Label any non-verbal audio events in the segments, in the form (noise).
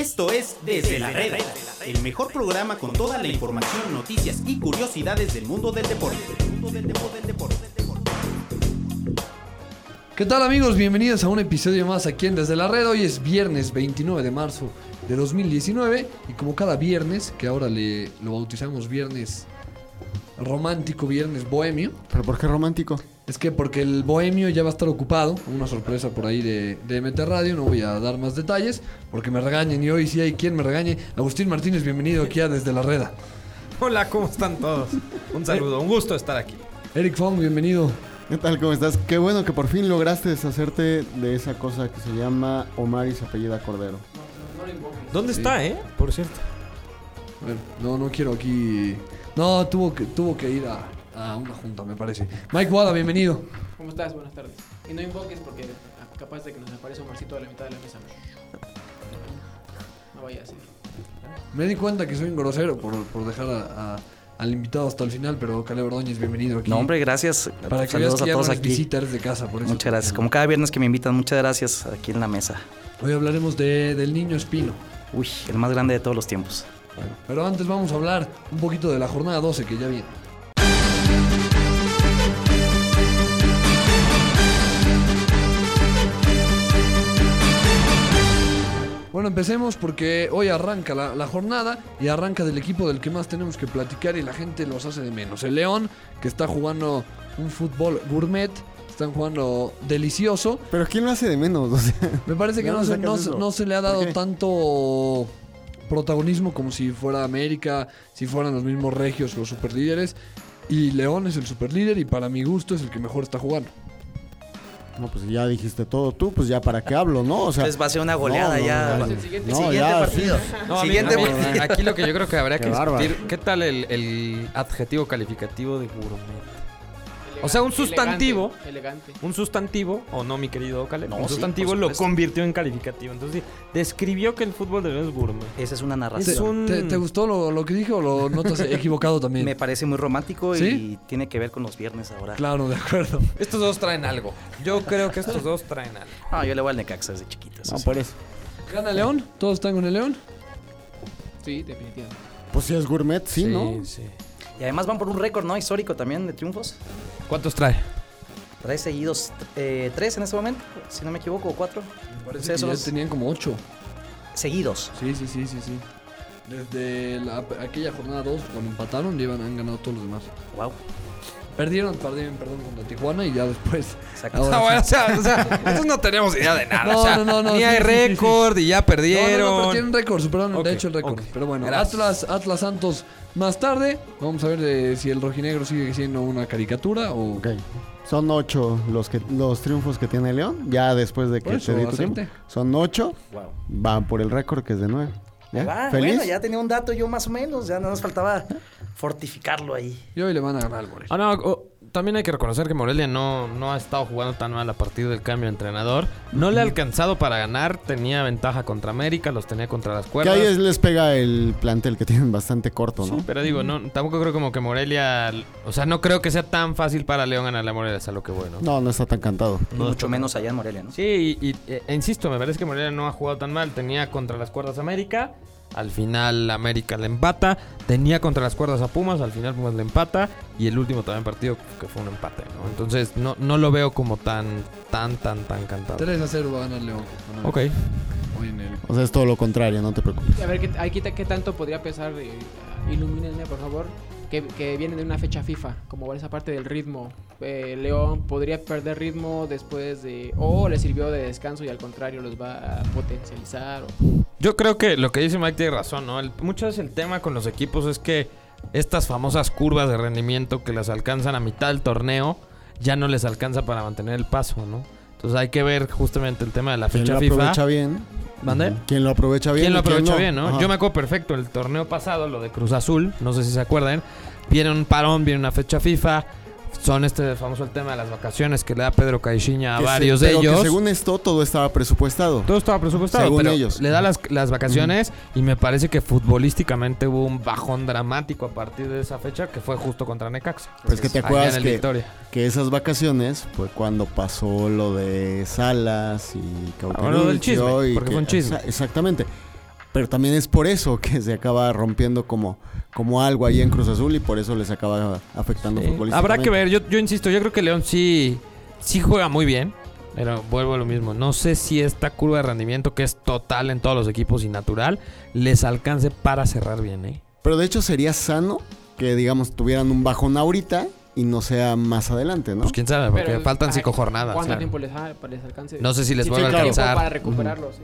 Esto es Desde la Reda, el mejor programa con toda la información, noticias y curiosidades del mundo del deporte. ¿Qué tal amigos? Bienvenidos a un episodio más aquí en Desde la Red. Hoy es viernes 29 de marzo de 2019 y como cada viernes, que ahora le lo bautizamos viernes romántico, viernes bohemio, ¿Pero por qué romántico? Es que porque el bohemio ya va a estar ocupado, una sorpresa por ahí de, de MT Radio, no voy a dar más detalles porque me regañen y hoy sí hay quien me regañe. Agustín Martínez, bienvenido aquí a Desde la Reda. Hola, ¿cómo están todos? Un saludo, un gusto estar aquí. Eric Fong, bienvenido. ¿Qué tal? ¿Cómo estás? Qué bueno que por fin lograste deshacerte de esa cosa que se llama Omar y se apellida Cordero. ¿Dónde Sí. está, eh? Por cierto. Bueno, no, no quiero aquí... No, tuvo que, tuvo que ir a, a una junta, me parece. Mike Wada, bienvenido. ¿Cómo estás? Buenas tardes. Y no invoques porque capaz de que nos aparece un marcito a la mitad de la mesa. No vaya a ser. Me di cuenta que soy un grosero por, por dejar a- a- al invitado hasta el final, pero Caleb Ordóñez, bienvenido aquí. No, hombre, gracias. Para que veas Saludos que a ya no todos aquí. visita, eres de casa, por eso. Muchas gracias. Como cada viernes que me invitan, muchas gracias aquí en la mesa. Hoy hablaremos de, del niño Espino. Uy, el más grande de todos los tiempos. Pero antes vamos a hablar un poquito de la jornada 12 que ya viene. Bueno, empecemos porque hoy arranca la, la jornada y arranca del equipo del que más tenemos que platicar y la gente los hace de menos. El León, que está jugando un fútbol gourmet, están jugando delicioso. Pero ¿quién lo hace de menos? (laughs) O sea, Me parece que ¿De no se, no, se- eso? no se le ha ¿Por dado tanto protagonismo como si fuera América, si fueran los mismos regios los superlíderes. Y León es el superlíder y para mi gusto es el que mejor está jugando. No, pues ya dijiste todo tú, pues ya para qué hablo, ¿no? O sea, Entonces va a ser una goleada no, no, ya. no, el siguiente. no, Siguiente ya, partido. Mí- Siguiente partido. Aquí lo que yo creo que habría Qué que bárbaro. discutir, ¿qué tal el, el adjetivo calificativo de gourmet? O sea, un sustantivo. Elegante. Un sustantivo, o no, mi querido Caleb, No, un sí, sustantivo lo convirtió en calificativo. Entonces, describió que el fútbol de es gourmet. Esa es una Es narración. un... ¿Te, te gustó lo, lo que dije o lo notas (laughs) equivocado también? Me parece muy romántico ¿Sí? y tiene que ver con los viernes ahora. Claro, de acuerdo. Estos dos traen algo. Yo creo que estos dos traen algo. (laughs) No, yo le voy al Necaxa desde chiquitos. no, por eso. ¿Gana León? ¿Todos están con el León? Sí, definitivamente. Pues si es gourmet, sí, ¿no? sí. Y además van por un récord, ¿no? Histórico también de triunfos. ¿Cuántos trae? Trae seguidos eh, tres en este momento, si no me equivoco, o cuatro. Parece que ya tenían como ocho. Seguidos. Sí, sí, sí, sí, sí. Desde la- aquella jornada 2, cuando empataron, llevan, han ganado todos los demás. Wow. Perdieron, perdieron, perdón, contra Tijuana y ya después. Exacto. Ahora Ah, bueno, sí. o sea, o sea, nosotros no tenemos idea de nada. (laughs) No, o sea, no, no, no, ni sí, hay sí, sí, sí. récord y ya No, perdieron. no, no, pero tienen récord, superaron de hecho el récord. Pero bueno, Gracias. Atlas, Atlas Santos más tarde. Vamos a ver de si el rojinegro sigue siendo una caricatura o. Ok. Son ocho los que los triunfos que tiene León, ya después de que di tu tiempo. Son ocho, Wow. van por el récord que es de nueve. ¿Ya? Va, ¿Feliz? bueno, ya tenía un dato yo más o menos, ya nada nos faltaba fortificarlo ahí. Y hoy le van a ganar al Morelia. Ah, no, también hay que reconocer que Morelia no, no ha estado jugando tan mal a partir del cambio de entrenador. No le ha alcanzado para ganar. Tenía ventaja contra América, los tenía contra las Que cuerdas. ahí es- les pega el plantel que tienen bastante corto, ¿no? Sí, pero digo, no, tampoco creo como que Morelia... O sea, no creo que sea tan fácil para León ganarle a Morelia, es a lo que bueno. No, no está tan cantado. Mucho menos allá en Morelia, ¿no? Sí, y, y, e insisto, me parece que Morelia no ha jugado tan mal. Tenía contra las cuerdas América, al final América le empata. Tenía contra las cuerdas a Pumas, al final Pumas le empata. Y el último también partido que fue un empate, ¿no? Entonces no, no lo veo como tan, tan, tan, tan cantado. 3 a 0 va a ganar León. Bueno, Ok. Hoy en el. O sea, es todo lo contrario, no te preocupes. A ver, ¿qué, aquí, ¿qué tanto podría pesar? eh, ilumínenme, por favor. Que, que viene de una fecha FIFA, como esa parte del ritmo. Eh, León podría perder ritmo después de... O le sirvió de descanso y al contrario los va a potencializar. o- Yo creo que lo que dice Mike tiene razón, ¿no? El- muchas veces el tema con los equipos es que estas famosas curvas de rendimiento que las alcanzan a mitad del torneo ya no les alcanza para mantener el paso, ¿no? Entonces hay que ver justamente el tema de la ¿Quién fecha FIFA. aprovecha bien? ¿Mande? ¿Quién lo aprovecha bien? ¿Quién lo aprovecha bien, no? Ajá. Yo me acuerdo perfecto, el torneo pasado, lo de Cruz Azul, no sé si se acuerdan, viene un parón, viene una fecha FIFA, son este famoso el tema de las vacaciones que le da Pedro Caixinha a se- varios de que ellos. según esto, todo estaba presupuestado. Todo estaba presupuestado, Según pero ellos. le da las, las vacaciones y me parece que futbolísticamente hubo un bajón dramático a partir de esa fecha que fue justo contra Necaxa. Pues que te acuerdas que, que esas vacaciones fue cuando pasó lo de Salas y Ah, bueno, lo del Cauteruccio chisme, y porque que- fue un chisme. exa- exactamente. Pero también es por eso que se acaba rompiendo como, como algo ahí en Cruz Azul y por eso les acaba afectando Sí. futbolísticamente. Habrá que ver, yo, yo insisto, yo creo que León sí, sí juega muy bien. Pero vuelvo a lo mismo. No sé si esta curva de rendimiento, que es total en todos los equipos y natural, les alcance para cerrar bien, ¿eh? Pero de hecho sería sano que, digamos, tuvieran un bajón ahorita y no sea más adelante, ¿no? Pues quién sabe, porque Pero, faltan cinco jornadas. ¿Cuánto claro. tiempo les, les alcance? No sé si les Sí, vuelve a alcanzar. para recuperarlo, sí.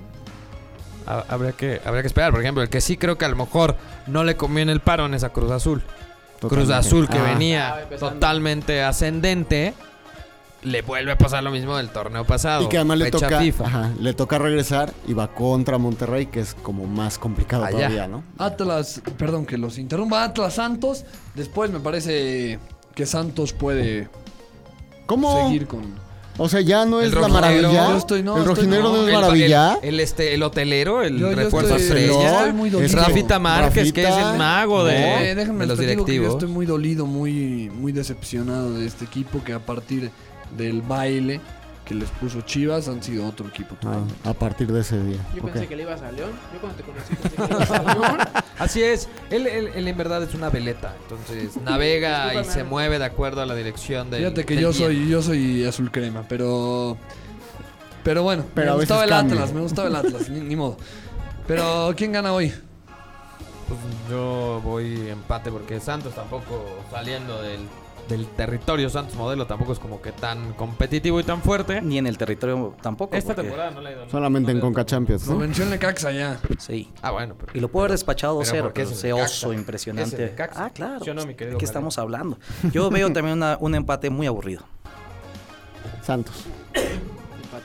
Ha- Habría que, habría que esperar. Por ejemplo, el que sí creo que a lo mejor no le conviene el parón es a Cruz Azul. Cruz. Azul que Ah, venía totalmente ascendente, le vuelve a pasar lo mismo del torneo pasado. Y que además le toca, FIFA. ajá, le toca regresar y va contra Monterrey, que es como más complicado Allá. todavía, ¿no? Atlas, perdón que los interrumpa, Atlas Santos. Después me parece que Santos puede ¿Cómo? seguir con. O sea, ya no es la maravilla. yo estoy- no, el rojinegro no, no, es maravilla. El, el, este, el hotelero, el Yo- yo refuerzo estoy- estrella. estoy muy dolido. es Rafita Márquez, que es el mago de, Eh, déjenme de los que yo directivos. estoy muy dolido, muy, muy decepcionado de este equipo que a partir del baile que les puso Chivas han sido otro equipo. Ah, a partir de ese día. Yo pensé que le ibas a León. Yo cuando te conocí pensé que le ibas a (laughs) León. Así es, él, él- él en verdad es una veleta, entonces (laughs) navega y se mueve de acuerdo a la dirección del Fíjate que del yo soy, yo soy azul crema, pero. Pero bueno, Pero me gustaba el cambia. Atlas, me gustaba el (laughs) Atlas, ni, ni modo. Pero, ¿quién gana hoy? Pues yo voy empate porque Santos tampoco saliendo del, del territorio Santos modelo tampoco es como que tan competitivo y tan fuerte. Ni en el territorio tampoco. Esta temporada no le ha ido Solamente no en Conca Champions, mencioné Necaxa ya. Sí. Ah, bueno, pero Y lo puedo haber despachado Pero 2-0, porque pero ese es ese Necaxa. oso impresionante. Ah, claro. ¿Sí o no, mi querido ¿De qué estamos hablando? Yo veo también una- un empate muy aburrido. Santos. Empate.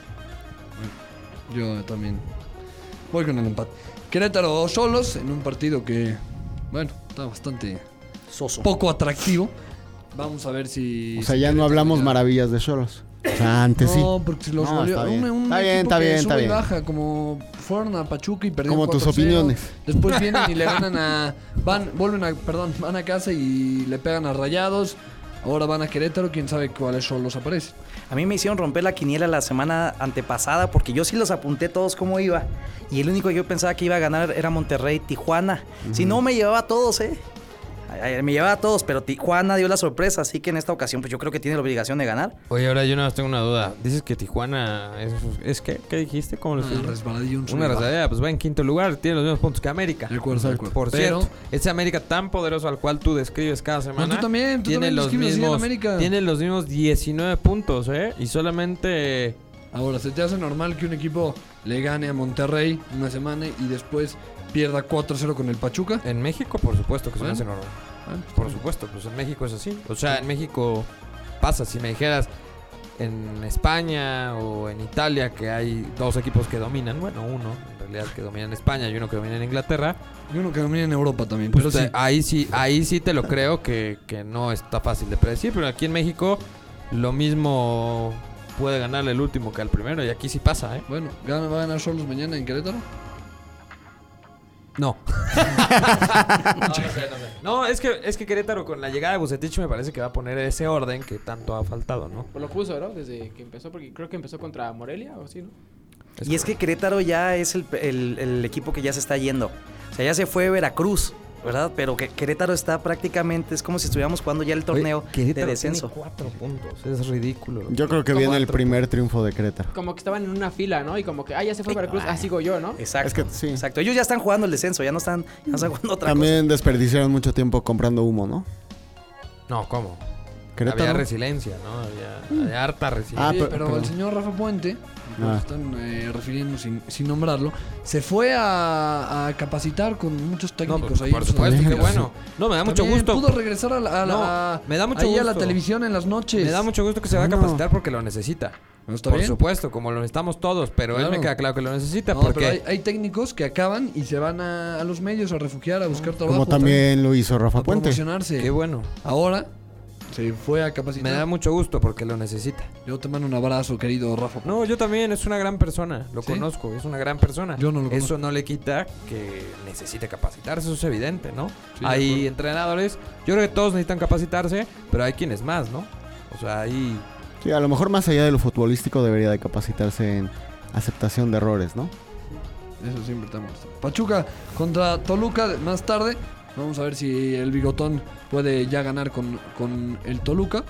Yo también. Voy con el empate. Querétaro solos en un partido que, bueno, está bastante Soso. poco atractivo. Vamos a ver si. O sea, si ya no hablamos maravillas de Cholos. O sea, antes sí. No, porque se los No, volvió. está bien. Un, un Está bien, está bien, está baja, como fueron a Pachuca y perdieron Como tus 4-0. opiniones. Después (laughs) vienen y le ganan a. Van, vuelven a. Perdón, van a casa y le pegan a Rayados. Ahora van a Querétaro, quién sabe cuáles son los aparecen. A mí me hicieron romper la quiniela la semana antepasada porque yo sí los apunté todos cómo iba. Y el único que yo pensaba que iba a ganar era Monterrey, Tijuana. Si no, me llevaba a todos, ¿eh? Me llevaba a todos, pero Tijuana dio la sorpresa. Así que en esta ocasión, pues yo creo que tiene la obligación de ganar. Oye, ahora yo nada más tengo una duda. Dices que Tijuana es, es que, ¿qué dijiste? ¿Cómo lo Una resbaladilla, un Una resbaladilla, pues va en quinto lugar, tiene los mismos puntos que América. De acuerdo, de acuerdo. Por Pero- cierto, ese América tan poderoso al cual tú describes cada semana. tú también, tú tiene también los mismos, América. Tiene los mismos 19 puntos, ¿eh? Y solamente. Ahora, ¿se te hace normal que un equipo le gane a Monterrey una semana y después pierda 4-0 con el Pachuca? En México, por supuesto que se me hace normal. Bueno, Por supuesto, pues en México es así. O sea, en México pasa. Si me dijeras en España o en Italia que hay dos equipos que dominan, bueno, uno en realidad que domina en España y uno que domina en Inglaterra, Y uno que domina en Europa también. pues pero te- sí. ahí sí, ahí sí te lo creo que, que no está fácil de predecir, pero aquí en México lo mismo puede ganarle el último que al primero y aquí sí pasa, ¿eh? Bueno, ¿gana- ¿va a ganar solos mañana en Querétaro? No. (laughs) no, no sé, no sé. No, es que, es que Querétaro con la llegada de Bucetich me parece que va a poner ese orden que tanto ha faltado, ¿no? Pues lo puso, ¿no? Desde que empezó, porque creo que empezó contra Morelia o así, ¿no? y es que Querétaro ya es el, el- el equipo que ya se está yendo. O sea, ya se fue Veracruz, ¿verdad? Pero que Querétaro está prácticamente, es como si estuviéramos jugando ya el torneo Oye, de Querétaro descenso. tiene cuatro puntos. Es ridículo. Yo creo que Como viene el primer triunfo de Querétaro. Como que estaban en una fila, ¿no? Y como que, ah, ya se fue Veracruz, ah, sigo yo, ¿no? Exacto. Es que sí. Exacto. Ellos ya están jugando el descenso, ya no están, ya no están jugando otra También desperdiciaron mucho tiempo comprando humo, ¿no? No, ¿cómo? Querétaro. Había resiliencia, ¿no? Había, había harta resiliencia. Ah, pero- pero, pero- el señor Rafa Puente, Ah. están eh, refiriendo sin, sin nombrarlo, se fue a, a capacitar con muchos No, técnicos pues, ahí. por supuesto, qué También. bueno. No, me da mucho También gusto. Pudo regresar a la, a la- No, me da mucho ahí a la gusto. televisión en las noches. Me da mucho gusto que se va a No. capacitar porque lo necesita. ¿No está Por bien? supuesto, como lo necesitamos todos, pero él Claro. me queda claro que lo necesita No, porque pero hay, hay técnicos que acaban y se van a, a los medios a refugiar, a buscar trabajo. Como también lo hizo Rafa a Puente. qué bueno. Ahora se fue a capacitar. Me da mucho gusto porque lo necesita. Yo te mando un abrazo, querido Rafa. No, yo también, es una gran persona, lo ¿Sí? conozco, es una gran persona. Yo no lo Eso conozco. no le quita que necesite capacitarse, eso es evidente, ¿no? hay entrenadores, yo creo que todos necesitan capacitarse, pero hay quienes más, ¿no? O sea, hay... Sí, a lo mejor más allá de lo futbolístico debería de capacitarse en aceptación de errores, ¿no? Eso siempre está. Pachuca contra Toluca más tarde. Vamos a ver si el bigotón puede ya ganar con, con el Toluca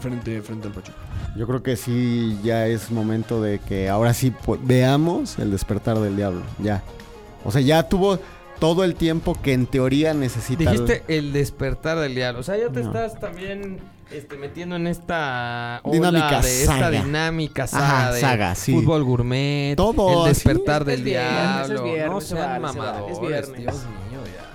frente, frente al Pachuca. Yo creo que sí, ya es momento de que ahora sí veamos el despertar del diablo. Ya. O sea, ya tuvo todo el tiempo que en teoría necesita. Dijiste el despertar del diablo. O sea, ya te No. estás también este, metiendo en esta ola Dinámica de esta saga. dinámica saga Ajá, de saga, sí. fútbol gourmet, Todo el despertar Es del viernes, es diablo. viernes, vale, vale, es viernes. Dios mío, ya.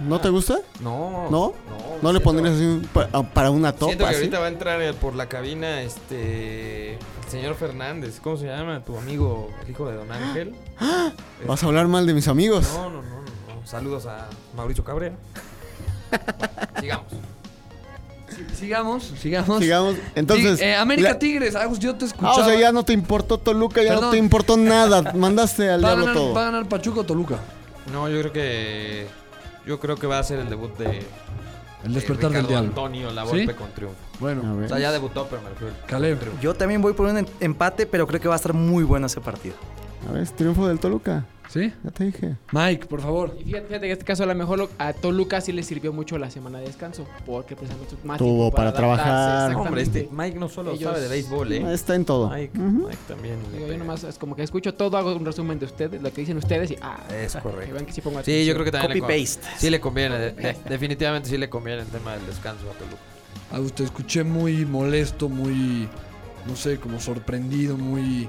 ¿No te gusta? No. ¿No? ¿No le siento- pondrías así un- ah, para una Siento topa? que así? ahorita va a entrar eh, por la cabina este el señor Fernández, ¿cómo se llama? Tu amigo, el hijo de Don Ángel. (gasps) ¿Vas a hablar mal de mis amigos? No, no, no, no, no. Saludos a Mauricio Cabrera. (laughs) Sigamos. Sigamos, sigamos. Sigamos. Entonces. Eh, América la- Tigres, Agus, yo te Ah, escuchaba. o sea, ya no te importó Toluca, ya no te importó nada. (laughs) Mandaste al ¿Va, a diablo ganar, todo. ¿Va a ganar Pachuca o Toluca? No, yo creo que yo creo que va a ser el debut de El de despertar del diablo. Antonio la ¿Sí? golpe con triunfo. A Bueno, ver. O sea, ya debutó, pero me refiero al Caleb. triunfo. Yo también voy por un em- empate, pero creo que va a estar muy bueno ese partido. A ver, triunfo del Toluca. ¿Sí? Ya te dije. Mike, por favor. Y fíjate, fíjate que en este caso a lo mejor a Toluca sí le sirvió mucho la semana de descanso, porque precisamente más Tuvo para trabajar. Hombre, este. Mike no solo Ellos- sabe de béisbol, ¿eh? Está en todo. Mike. Mike también. Digo, yo pega. nomás es como que escucho todo, hago un resumen de ustedes, lo que dicen ustedes y ah, Es (laughs) que correcto. vean que sí pongo Sí, yo creo que también le, con- Copy-paste. sí le conviene. de- de- definitivamente sí le conviene el tema del descanso a Toluca. Agus, te escuché muy molesto, muy, no sé, como sorprendido, muy...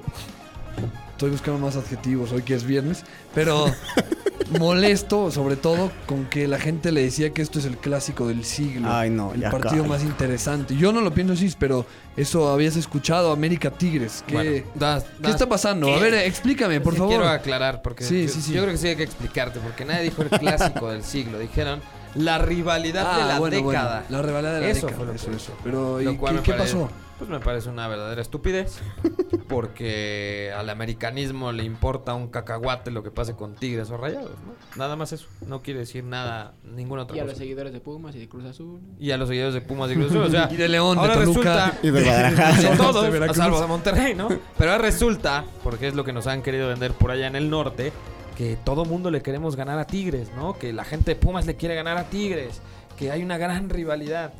Estoy buscando más adjetivos hoy que es viernes, pero (laughs) molesto sobre todo con que la gente le decía que esto es el clásico del siglo. Ay, no, el partido más interesante. Yo no lo pienso así, pero eso habías escuchado, América Tigres. ¿Qué, Bueno, das- ¿qué das- está pasando? A ver, explícame, por Sí, favor. Quiero aclarar, porque Sí, yo, sí, sí. yo creo que sí hay que explicarte, porque nadie dijo el clásico del siglo. Dijeron la rivalidad de la Ah, bueno, bueno, década. la rivalidad de la Eso década. fue lo eso, eso. Pero, ¿y Lo cual qué, pasó? Pues me parece una verdadera estupidez. (laughs) Porque al americanismo le importa un cacahuate lo que pase con Tigres o Rayados, ¿no? Nada más eso. No quiere decir nada, ninguna otra Y a cosa. los seguidores de Pumas y de Cruz Azul. Y a los seguidores de Pumas y Cruz Azul, o sea, (laughs) Y de León, de ahora Toluca. resulta Y de Guadalajara. (laughs) de todos, de a salvo de Monterrey, ¿no? Pero ahora resulta, porque es lo que nos han querido vender por allá en el norte, que todo mundo le queremos ganar a Tigres, ¿no? Que la gente de Pumas le quiere ganar a Tigres, que hay una gran rivalidad.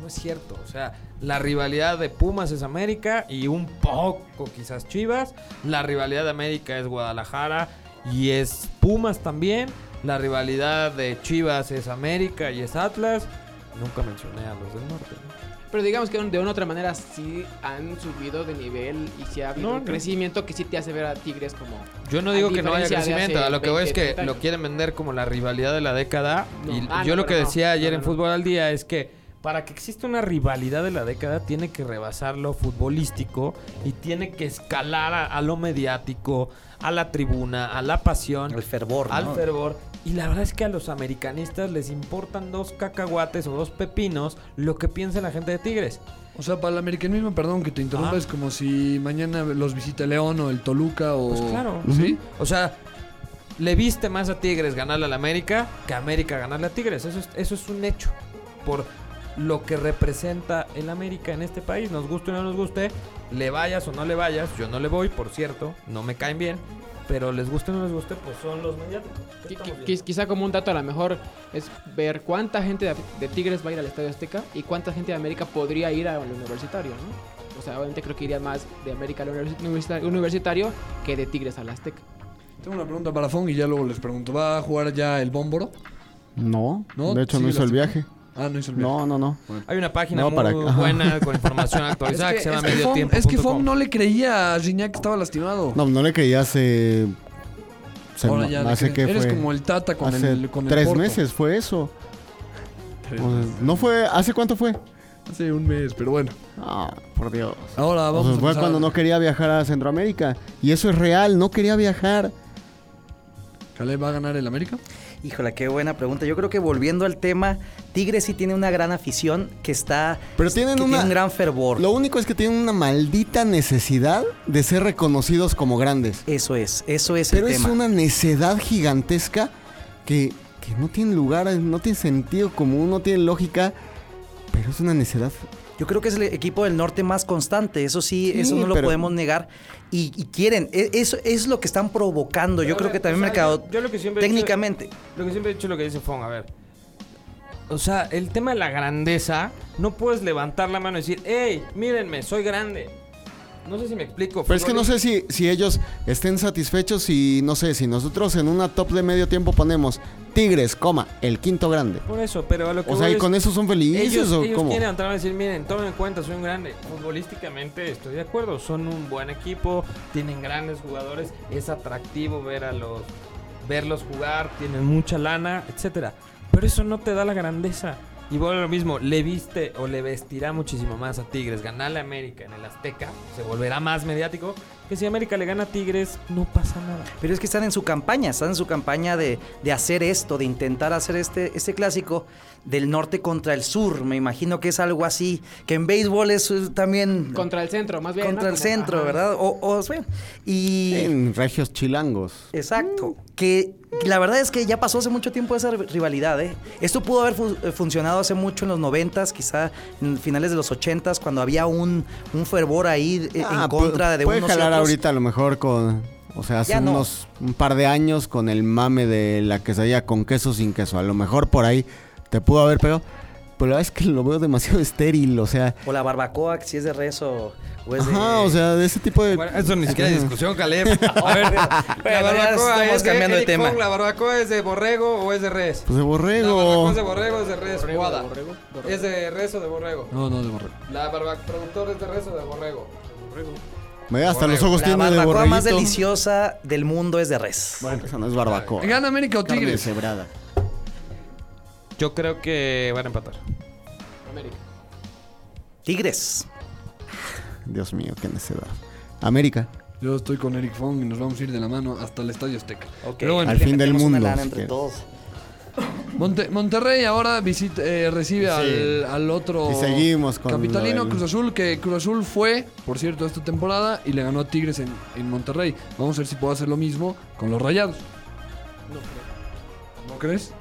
No es, cierto, o sea, la rivalidad de Pumas es América y un poco quizás Chivas, la rivalidad de América es Guadalajara y es Pumas también, la rivalidad de Chivas es América y es Atlas. Nunca mencioné a los del norte, ¿no? Pero digamos que de una u otra manera sí han subido de nivel y sí ha habido No, un no. crecimiento que sí te hace ver a Tigres como... Yo no digo que no haya crecimiento, a lo que voy es 20, que 30 lo quieren vender como la rivalidad de la década. No. Y Ah, yo no, lo que decía ayer No, en. Fútbol al Día es que para que exista una rivalidad de la década tiene que rebasar lo futbolístico y tiene que escalar a, a lo mediático, a la tribuna, a la pasión, El fervor, ¿no? al fervor. Y la verdad es que a los americanistas les importan dos cacahuates o dos pepinos lo que piensa la gente de Tigres. O sea, para el americanismo, perdón que te interrumpa, Ah. es como si mañana los visita León o el Toluca o... Pues claro. ¿Sí? O sea, le viste más a Tigres ganarle al América que a América ganarle a Tigres. Eso es, eso es un hecho. Por lo que representa el América en este país. Nos guste o no nos guste, le vayas o no le vayas. Yo no le voy, por cierto. No me caen bien. Pero les guste o no les guste, pues son los bien. Quizá como un dato a lo mejor es ver cuánta gente de, de Tigres va a ir al Estadio Azteca y cuánta gente de América podría ir al universitario, ¿no? O sea, obviamente creo que iría más de América al universi- universi- universitario que de Tigres al Azteca. Tengo una pregunta para Fong y ya luego les pregunto. ¿Va a jugar ya el Bómboro? No, ¿No? de hecho no hizo el viaje. Ah, no hizo el viaje. No, no, no. Hay una página No, muy para- buena con información (laughs) actualizada que, se llama es que medio Fong- tiempo. es que Fong no le creía a Gignac que estaba lastimado. No, no le creía hace... se- Ahora ya le hace que Eres fue... como el Tata con hace el con tres meses fue eso. Tres O sea, meses. no fue... ¿Hace cuánto fue? Hace un mes, pero bueno. Ah, por Dios. Ahora O vamos sea, a fue empezar. cuando no quería viajar a Centroamérica. Y eso es real, no quería viajar. ¿Caleb va a ganar el América? Híjole, qué buena pregunta. Yo creo que volviendo al tema, Tigres sí tiene una gran afición que está. Pero tienen que una- tiene un gran fervor. Lo único es que tienen una maldita necesidad de ser reconocidos como grandes. Eso es, eso es Pero el es tema. una necedad gigantesca que, que no tiene lugar, no tiene sentido común, no tiene lógica. Pero es una necedad Yo creo que es el equipo del norte más constante, eso sí, Sí, eso no lo podemos negar. Y, y quieren, e- eso es lo que están provocando. Yo creo a que también o sea, mercado, yo- yo lo que siempre he dicho- técnicamente. Lo que siempre he dicho es lo que dice Fong, a ver. O sea, el tema de la grandeza, no puedes levantar la mano y decir, hey, mírenme, soy grande. No sé si me explico. Pero es que no sé si, si ellos estén satisfechos y no sé, si nosotros en una top de medio tiempo ponemos Tigres, coma, el quinto grande. Por eso, pero a lo que O sea, ¿y con eso son felices ellos, o ellos cómo? quieren entrar a decir, miren, tomen en cuenta, soy un grande. Futbolísticamente estoy de acuerdo, son un buen equipo, tienen grandes jugadores, es atractivo ver a los verlos jugar, tienen mucha lana, etcétera. Pero eso no te da la grandeza. Y vuelve lo mismo, le viste o le vestirá muchísimo más a Tigres. Ganarle a América en el Azteca, se volverá más mediático, que si América le gana a Tigres, no pasa nada. Pero es que están en su campaña, están en su campaña de, de hacer esto, de intentar hacer este, este clásico del norte contra el sur. Me imagino que es algo así, que en béisbol es eh, también Contra el centro, más bien. contra ¿no? el Como- centro, ajá. ¿verdad? O, o sea, y En regios chilangos. exacto, que la verdad es que ya pasó hace mucho tiempo esa rivalidad, ¿eh? Esto pudo haber fu- eh, funcionado hace mucho en los noventas, quizá en finales de los ochentas, cuando había un, un fervor ahí eh, Ah, en contra pu- de unos y otros. Ahorita a lo mejor con... O sea, hace no. unos un par de años con el mame de la quesadilla con queso sin queso. A lo mejor por ahí te pudo haber pegado. Pero la verdad es que lo veo demasiado (laughs) estéril. O sea, O la barbacoa, que si es de res o, o es de... ajá, o sea, de ese tipo de... Bueno, eso ni siquiera es discusión, Caleb. (laughs) A ver, la barbacoa estamos es de cambiando de Eric tema. ¿La barbacoa es de borrego o es de res? Pues de La barbacoa borrego. es de borrego o es de res, Borrego, Guada. borrego, borrego. ¿Es de res o de borrego? No, no, de borrego. La barbacoa productor es de res o de borrego. Ve, hasta los ojos La tiene de barbacoa borreguito. más deliciosa del mundo es de res. Bueno, esa no es barbacoa. ¿Gana América o Carne Tigres? deshebrada. Yo creo que van a empatar. América. Tigres. Dios mío, qué necedad. América. Yo estoy con Eric Fong y nos vamos a ir de la mano hasta el Estadio Azteca. Ok. Pero bueno, Al fin del Metemos una mundo, lana si entre quieres. todos. Monte- Monterrey ahora visita, eh, recibe al, al otro Y seguimos con capitalino del- Cruz Azul, que Cruz Azul fue, por cierto, esta temporada y le ganó a Tigres en, en Monterrey. Vamos a ver si puedo hacer lo mismo con los Rayados. No creo. ¿No crees?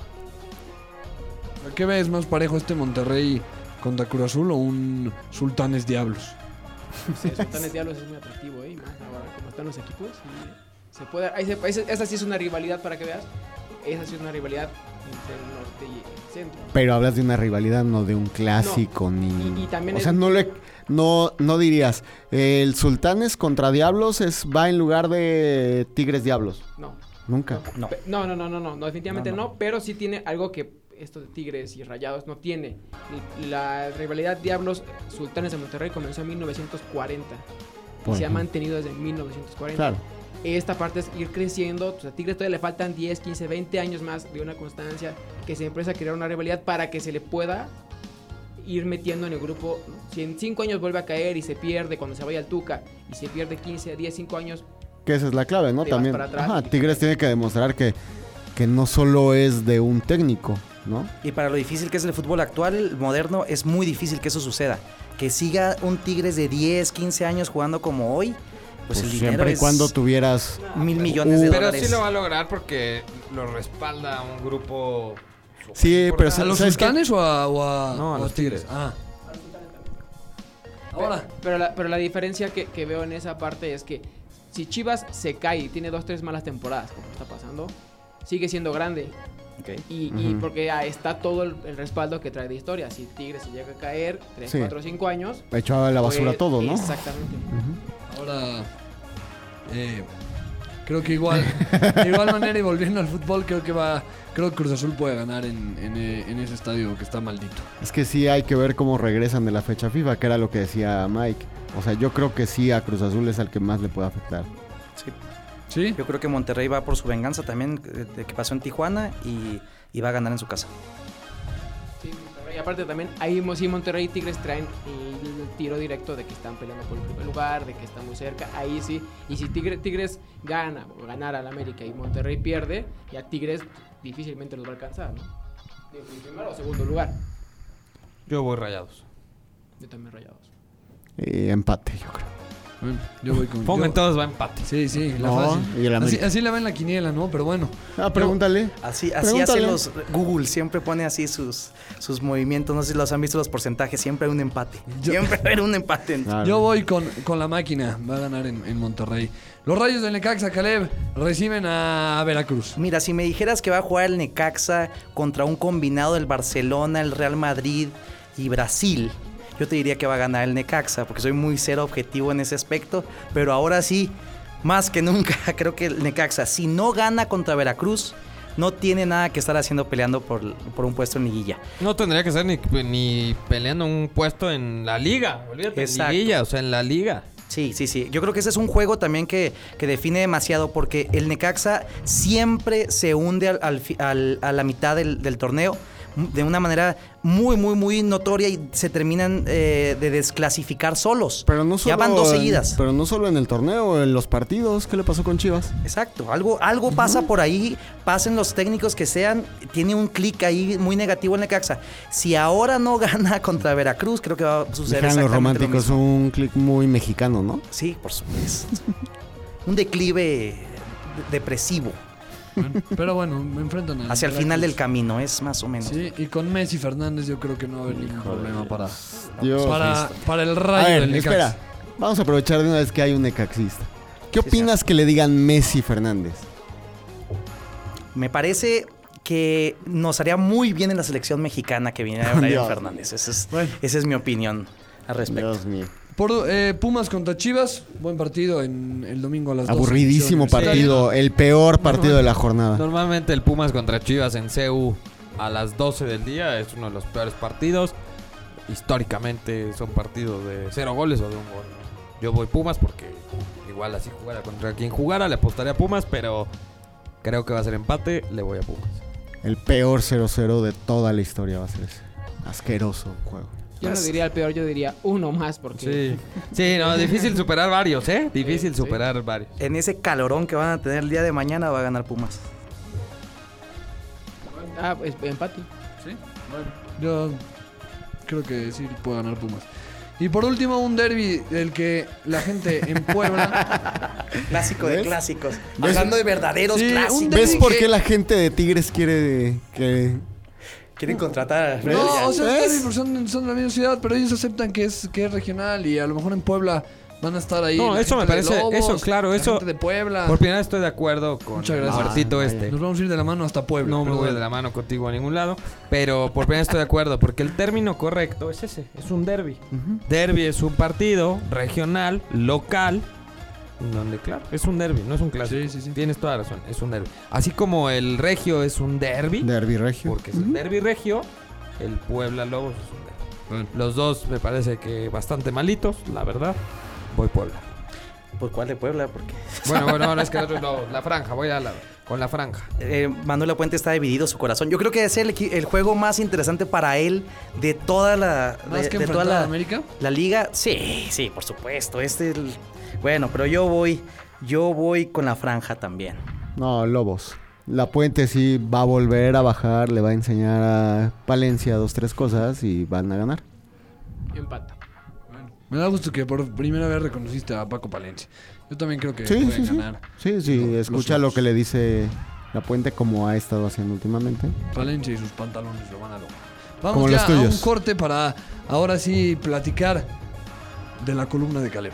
¿A ¿Qué ves más parejo este Monterrey contra Cruz Azul o un Sultanes Diablos? (laughs) Sí, Sultanes Diablos es muy atractivo, ¿eh? Ahora como están los equipos. y se puede, ahí se- esa sí es una rivalidad para que veas. Esa sí es una rivalidad entre el norte y el centro. Pero hablas de una rivalidad, no de un clásico ni. Y- y también o sea, no le, no, no dirías. El Sultanes contra Diablos es va en lugar de Tigres Diablos. No. Nunca. No. No, no, no, no, no, no, definitivamente No, no, no. pero sí tiene algo que esto de Tigres y Rayados no tiene. La rivalidad Diablos Sultanes de Monterrey comenzó en 1940 y se ha mantenido desde 1940. Claro. Esta parte es ir creciendo. a Tigres todavía le faltan 10, 15, 20 años más de una constancia que se empieza a crear una rivalidad para que se le pueda ir metiendo en el grupo. ¿no? Si en 5 años vuelve a caer y se pierde cuando se vaya al Tuca y se pierde 15, 10, 5 años, Que esa es la clave, ¿no? También. Ajá, Tigres tiene que demostrar que, que no solo es de un técnico, ¿no? Y para lo difícil que es el fútbol actual, el moderno, es muy difícil que eso suceda. Que siga un Tigres de 10, 15 años jugando como hoy, pues, Pues el dinero siempre y es cuando tuvieras. mil millones de Uh, Pero dólares. sí lo va a lograr porque lo respalda un grupo. Sí, pero. ¿A los. Sultanes o a, o a- No, a o los Tigres. Ah. Ahora, Pero la, pero la diferencia que, que veo en esa parte es que si Chivas se cae y tiene dos, tres malas temporadas, como está pasando, sigue siendo grande. Ok. Y, y Ujú. porque ah, está todo el, el respaldo que trae de historia. Si Tigres se llega a caer 3, Sí. 4, 5 años. Echaba a la basura pues, todo, ¿no? Exactamente. Ujú. Ahora. eh, creo que igual. de igual manera y volviendo al fútbol, creo que va. Creo que Cruz Azul puede ganar en, en, eh, en ese estadio que está maldito. Es que sí hay que ver cómo regresan de la fecha FIFA, que era lo que decía Mike. O sea, yo creo que sí a Cruz Azul es al que más le puede afectar. Sí. ¿Sí? Yo creo que Monterrey va por su venganza también eh, de que pasó en Tijuana y, y va a ganar en su casa. Sí, Monterrey. Y aparte también, ahí sí Monterrey y Tigres traen el tiro directo de que están peleando por el primer lugar, de que están muy cerca. Ahí sí. Y si Tigre- Tigres gana o ganara al América y Monterrey pierde, ya Tigres difícilmente los va a alcanzar, ¿no? Digo, En primer o segundo lugar. Yo voy rayados. Yo también rayados. Eh, empate, yo creo. Bueno, yo voy con. Pongan yo- todos, va empate. Sí, sí, la No, fácil. y el así, así la va en la quiniela, ¿no? Pero bueno. Ah, pregúntale. Así, así Pregúntale. hacen los Google, siempre pone así sus, sus movimientos. No sé si los han visto los porcentajes, siempre hay un empate. Siempre hay un empate. Yo voy con, con la máquina. Va a ganar en, en Monterrey. Los rayos del Necaxa, Caleb, reciben a Veracruz. Mira, si me dijeras que va a jugar el Necaxa contra un combinado del Barcelona, el Real Madrid y Brasil, yo te diría que va a ganar el Necaxa, porque soy muy cero objetivo en ese aspecto. Pero ahora sí, más que nunca, (laughs) creo que el Necaxa, si no gana contra Veracruz, no tiene nada que estar haciendo peleando por, por un puesto en liguilla. No tendría que ser ni, ni peleando un puesto en la liga. Olvídate, en Exacto. liguilla, o sea, en la liga. Sí, sí, sí. Yo creo que ese es un juego también que, que define demasiado porque el Necaxa siempre se hunde al, al al- a la mitad del, del torneo de una manera muy, muy, muy notoria y se terminan eh, de desclasificar solos. Pero no solo ya van dos en- seguidas. pero no solo en el torneo, en los partidos. ¿Qué le pasó con Chivas? Exacto, algo, algo pasa por ahí, pasen los técnicos que sean, tiene un clic ahí muy negativo en Necaxa. Si ahora no (laughs) gana contra Veracruz, creo que va a suceder Dijeron los lo románticos mismo. un clic muy mexicano, ¿no? Sí, por supuesto. un declive depresivo. Pero bueno, me enfrentan a Hacia el final del camino, es más o menos. Sí, y con Messi Fernández yo creo que no va a haber ningún problema para, Dios. para, para el A rayo ver, del Necaxa. espera. Vamos a aprovechar de una vez que hay un necaxista. ¿Qué opinas que le digan Messi Fernández? Me parece que nos haría muy bien en la selección mexicana que viene (laughs) Brian Dios. Fernández. Esa es, Bueno. esa es mi opinión al respecto. Dios mío. Por, eh, Pumas contra Chivas, buen partido en el domingo a las 12. Aburridísimo partido. El peor partido de la jornada. Normalmente el Pumas contra Chivas en CU a las 12 del día es uno de los peores partidos. Históricamente son partidos de cero goles o de un gol. Yo voy Pumas porque igual así jugara contra quien jugara le apostaría a Pumas, pero creo que va a ser empate, le voy a Pumas. El peor 0-0 de toda la historia va a ser ese. Asqueroso juego. Yo no diría el peor, yo diría uno más porque... Sí, sí, no, difícil superar varios, ¿eh? Difícil Sí, sí. superar varios. En ese calorón que van a tener el día de mañana va a ganar Pumas. Ah, pues empate. Yo creo que sí puede ganar Pumas. Y por último, un derby del que la gente en Puebla. (laughs) Clásico de ¿Ves? clásicos. ¿Ves? Hablando de verdaderos Sí, clásicos. ¿Ves por qué la gente de Tigres quiere que... Quieren contratar a no, o sea, ¿Ves? es derbi porque son, son de la misma ciudad, pero ellos aceptan que es, que es regional y a lo mejor en Puebla van a estar ahí. No, la eso me de parece- Lobos, eso, claro, la eso- gente de Puebla. Por primera vez estoy de acuerdo con Muchas el gracias. Martito Ah, este. Nos vamos a ir de la mano hasta Puebla. No me pero voy bueno. de la mano contigo a ningún lado. Pero por primera vez estoy de acuerdo, porque el término correcto es ese, es un derby. Derby es un partido regional, local, donde claro, es un derby, no es un clásico. Sí, sí, sí. Tienes toda la razón, es un derby. Así como el regio es un derby, Derby Regio. porque es el derby regio, el Puebla Lobos es un derby. Bueno. Los dos me parece que bastante malitos, la verdad. Voy Puebla. ¿Por cuál de Puebla? Porque (laughs) Bueno, bueno, no, es que el otro es lo- la franja, voy a la, con la franja. eh, Manuel Puente está dividido su corazón. Yo creo que es el, el juego más interesante para él de toda la, ¿Más de, que de toda la, América? la liga. Sí, sí, por supuesto. Este el- bueno, pero yo voy, yo voy con la franja también. No, Lobos. La Puente sí va a volver a bajar, le va a enseñar a Palencia dos, tres cosas y van a ganar. Empata. Me da gusto que por primera vez reconociste a Paco Palencia. Yo también creo que Sí, pueden sí, sí. ganar. Sí, sí, escucha los lo que le dice La Puente como ha estado haciendo últimamente. Palencia y sus pantalones lo van a lograr. Como Vamos los ya a un corte para ahora sí platicar de la columna de Caleb.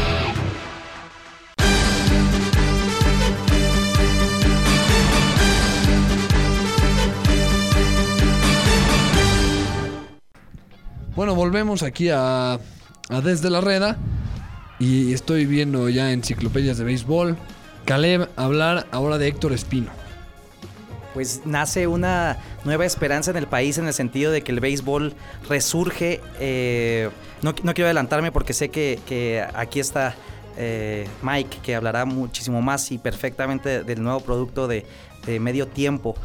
Bueno, volvemos aquí a, Desde la Reda. Y estoy viendo ya enciclopedias de béisbol. Caleb, hablar ahora de Héctor Espino. Pues nace una nueva esperanza en el país en el sentido de que el béisbol resurge. eh, no, quiero adelantarme porque sé que, aquí está eh, Mike, que hablará muchísimo más y perfectamente del nuevo producto de, medio tiempo.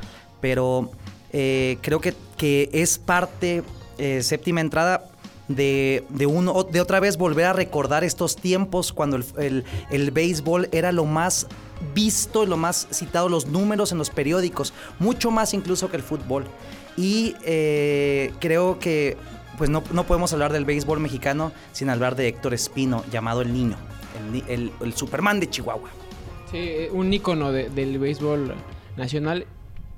Pero eh, creo que es parte, eh, séptima entrada, de, de, un- o- de otra vez volver a recordar estos tiempos cuando el, el- el béisbol era lo más visto y lo más citado, los números en los periódicos, mucho más incluso que el fútbol. Y eh, creo que pues no, no podemos hablar del béisbol mexicano sin hablar de Héctor Espino, llamado el niño, el, el- Superman de Chihuahua. Sí, eh, un ícono de- del béisbol nacional